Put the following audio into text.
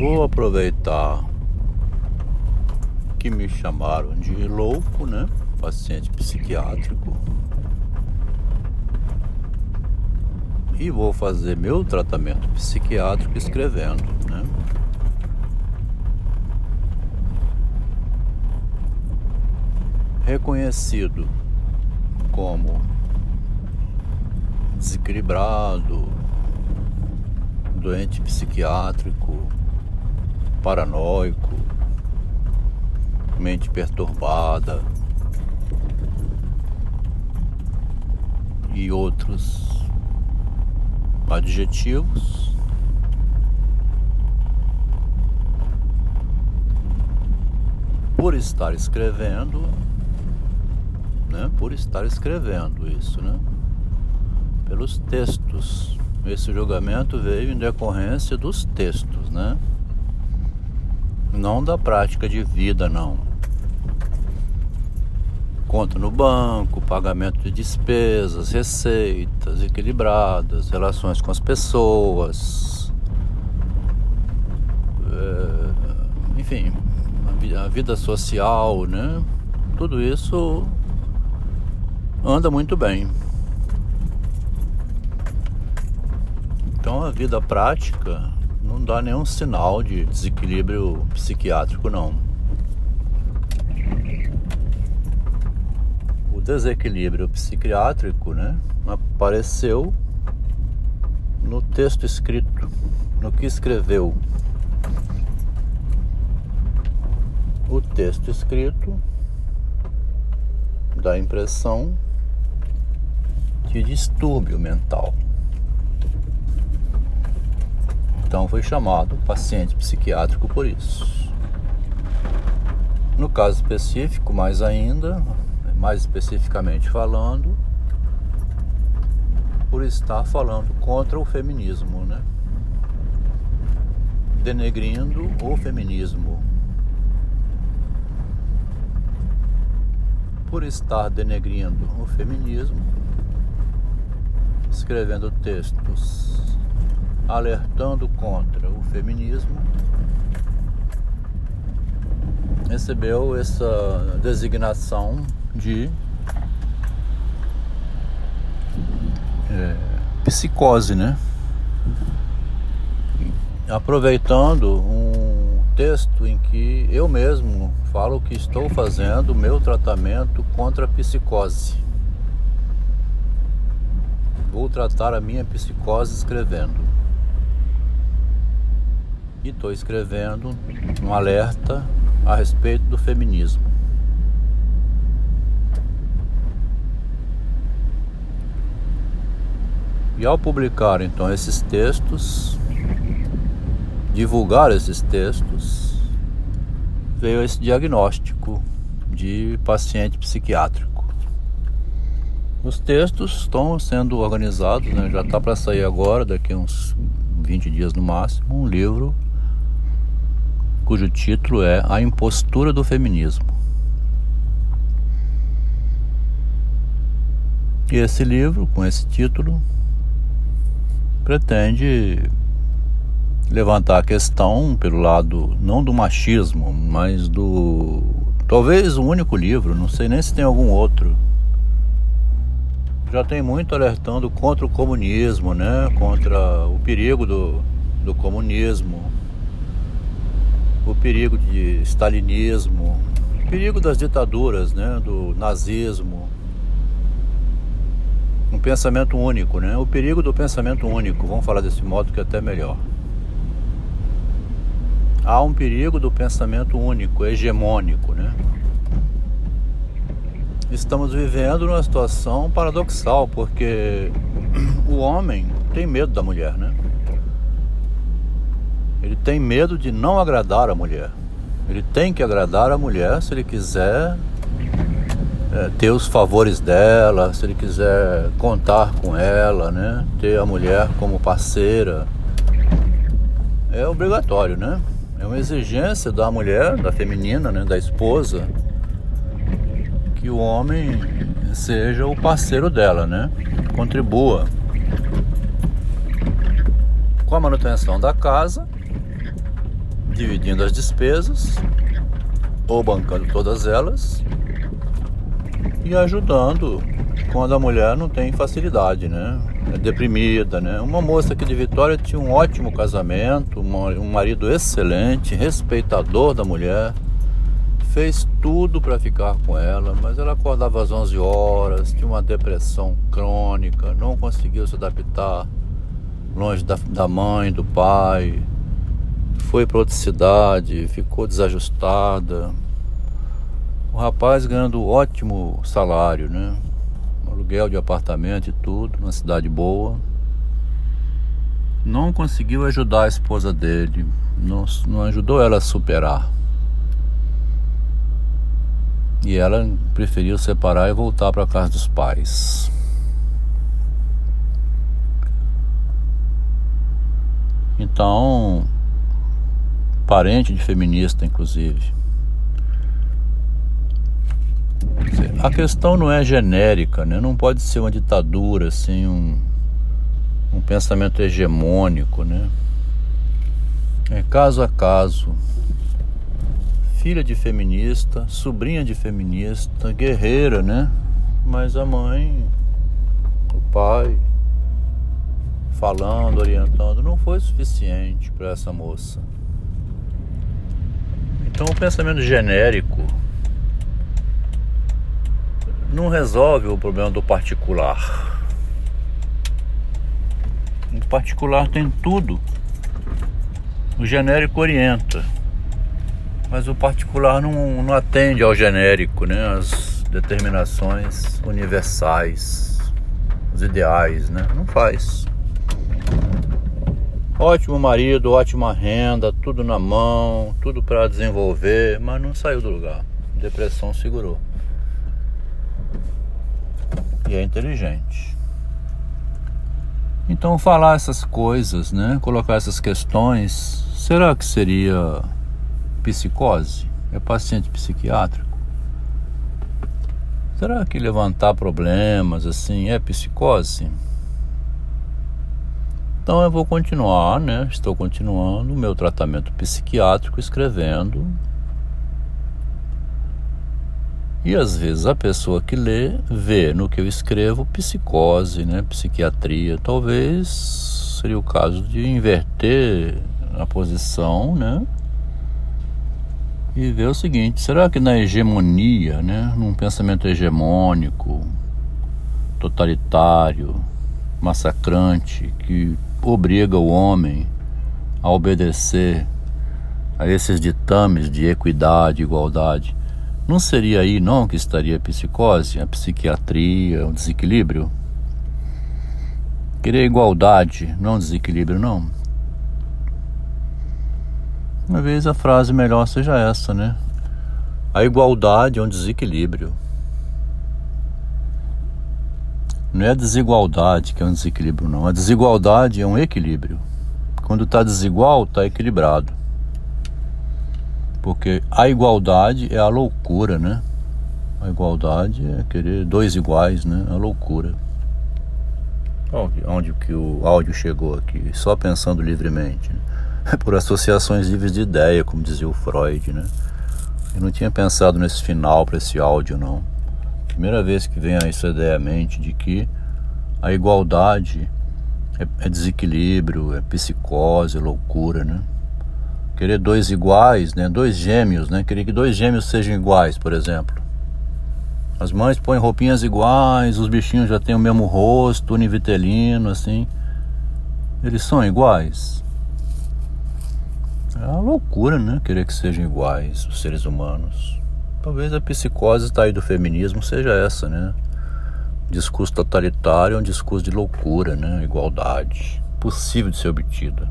Vou aproveitar que me chamaram de louco, né? Paciente psiquiátrico. E vou fazer meu tratamento psiquiátrico escrevendo, né? Reconhecido como desequilibrado, doente psiquiátrico, paranoico, mente perturbada e outros adjetivos. Por estar escrevendo, né? Por estar escrevendo isso, né? Pelos textos. Esse julgamento veio em decorrência dos textos, né? Não da prática de vida, não. Conta no banco, pagamento de despesas, receitas equilibradas, relações com as pessoas. É, enfim, a vida social, né? Tudo isso anda muito bem. Então a vida prática não dá nenhum sinal de desequilíbrio psiquiátrico não. O desequilíbrio psiquiátrico, né, apareceu no texto escrito, no que escreveu. O texto escrito dá a impressão de distúrbio mental. Então foi chamado paciente psiquiátrico por isso. No caso específico, mais ainda, mais especificamente falando, por estar falando contra o feminismo, né? Denegrindo o feminismo. Por estar denegrindo o feminismo, escrevendo textos alertando contra o feminismo, recebeu essa designação de é, psicose, né? Aproveitando um texto em que eu mesmo falo que estou fazendo o meu tratamento contra a psicose. Vou tratar a minha psicose escrevendo e estou escrevendo um alerta a respeito do feminismo. E ao publicar então esses textos, divulgar esses textos, veio esse diagnóstico de paciente psiquiátrico. Os textos estão sendo organizados, né? já está para sair agora, daqui uns 20 dias no máximo, um livro cujo título é A Impostura do Feminismo. E esse livro, com esse título, pretende levantar a questão pelo lado não do machismo, mas do talvez o único livro, não sei nem se tem algum outro. Já tem muito alertando contra o comunismo, né? Contra o perigo do, do comunismo, o perigo de stalinismo, o perigo das ditaduras, né, do nazismo, um pensamento único, né? O perigo do pensamento único, vamos falar desse modo que é até melhor. Há um perigo do pensamento único, hegemônico, né? Estamos vivendo numa situação paradoxal, porque o homem tem medo da mulher, né? Ele tem medo de não agradar a mulher. Ele tem que agradar a mulher se ele quiser é, ter os favores dela, se ele quiser contar com ela, né? Ter a mulher como parceira. É obrigatório, né? É uma exigência da mulher, da feminina, né? da esposa, que o homem seja o parceiro dela, né? Contribua com a manutenção da casa dividindo as despesas ou bancando todas elas e ajudando quando a mulher não tem facilidade, né? É deprimida, né? Uma moça aqui de Vitória tinha um ótimo casamento, um marido excelente, respeitador da mulher, fez tudo para ficar com ela, mas ela acordava às 11 horas, tinha uma depressão crônica, não conseguiu se adaptar longe da, da mãe, do pai, foi para outra cidade, ficou desajustada. O rapaz ganhando ótimo salário, né? aluguel de apartamento e tudo, numa cidade boa. Não conseguiu ajudar a esposa dele, não, não ajudou ela a superar. E ela preferiu separar e voltar para casa dos pais. Então, parente de feminista, inclusive. A questão não é genérica, né? Não pode ser uma ditadura, assim, um, um pensamento hegemônico, né? É caso a caso. Filha de feminista, sobrinha de feminista, guerreira, né? Mas a mãe, o pai, falando, orientando, não foi suficiente para essa moça. Então o pensamento genérico não resolve o problema do particular. O particular tem tudo. O genérico orienta. Mas o particular não, não atende ao genérico, né? As determinações universais, os ideais, né? Não faz. Ótimo marido, ótima renda, tudo na mão, tudo para desenvolver, mas não saiu do lugar. Depressão segurou e é inteligente. Então falar essas coisas, né, colocar essas questões, será que seria psicose? É paciente psiquiátrico? Será que levantar problemas assim é psicose? Então eu vou continuar, né? Estou continuando o meu tratamento psiquiátrico escrevendo e às vezes a pessoa que lê vê no que eu escrevo psicose, né, psiquiatria. Talvez seria o caso de inverter a posição, né? E ver o seguinte, será que na hegemonia, né, num pensamento hegemônico, totalitário, massacrante, que obriga o homem a obedecer a esses ditames de equidade, igualdade, não seria aí não que estaria a psicose, a psiquiatria, o desequilíbrio? Querer igualdade, não desequilíbrio, não. Uma vez a frase melhor seja essa, né? A igualdade é um desequilíbrio. Não é a desigualdade que é um desequilíbrio, não. A desigualdade é um equilíbrio. Quando está desigual, está equilibrado. Porque a igualdade é a loucura, né? A igualdade é querer dois iguais, né? A loucura. Onde, onde que o áudio chegou aqui? Só pensando livremente. Né? Por associações livres de ideia, como dizia o Freud, né? Eu não tinha pensado nesse final para esse áudio, não. Primeira vez que vem essa ideia à mente de que a igualdade é, é desequilíbrio, é psicose, é loucura, né? querer dois iguais, né? Dois gêmeos, né? Querer que dois gêmeos sejam iguais, por exemplo. As mães põem roupinhas iguais, os bichinhos já têm o mesmo rosto, univitelino, assim. Eles são iguais. É uma loucura, né? Querer que sejam iguais os seres humanos. Talvez a psicose está aí do feminismo seja essa, né? discurso totalitário é um discurso de loucura, né? Igualdade. Possível de ser obtida.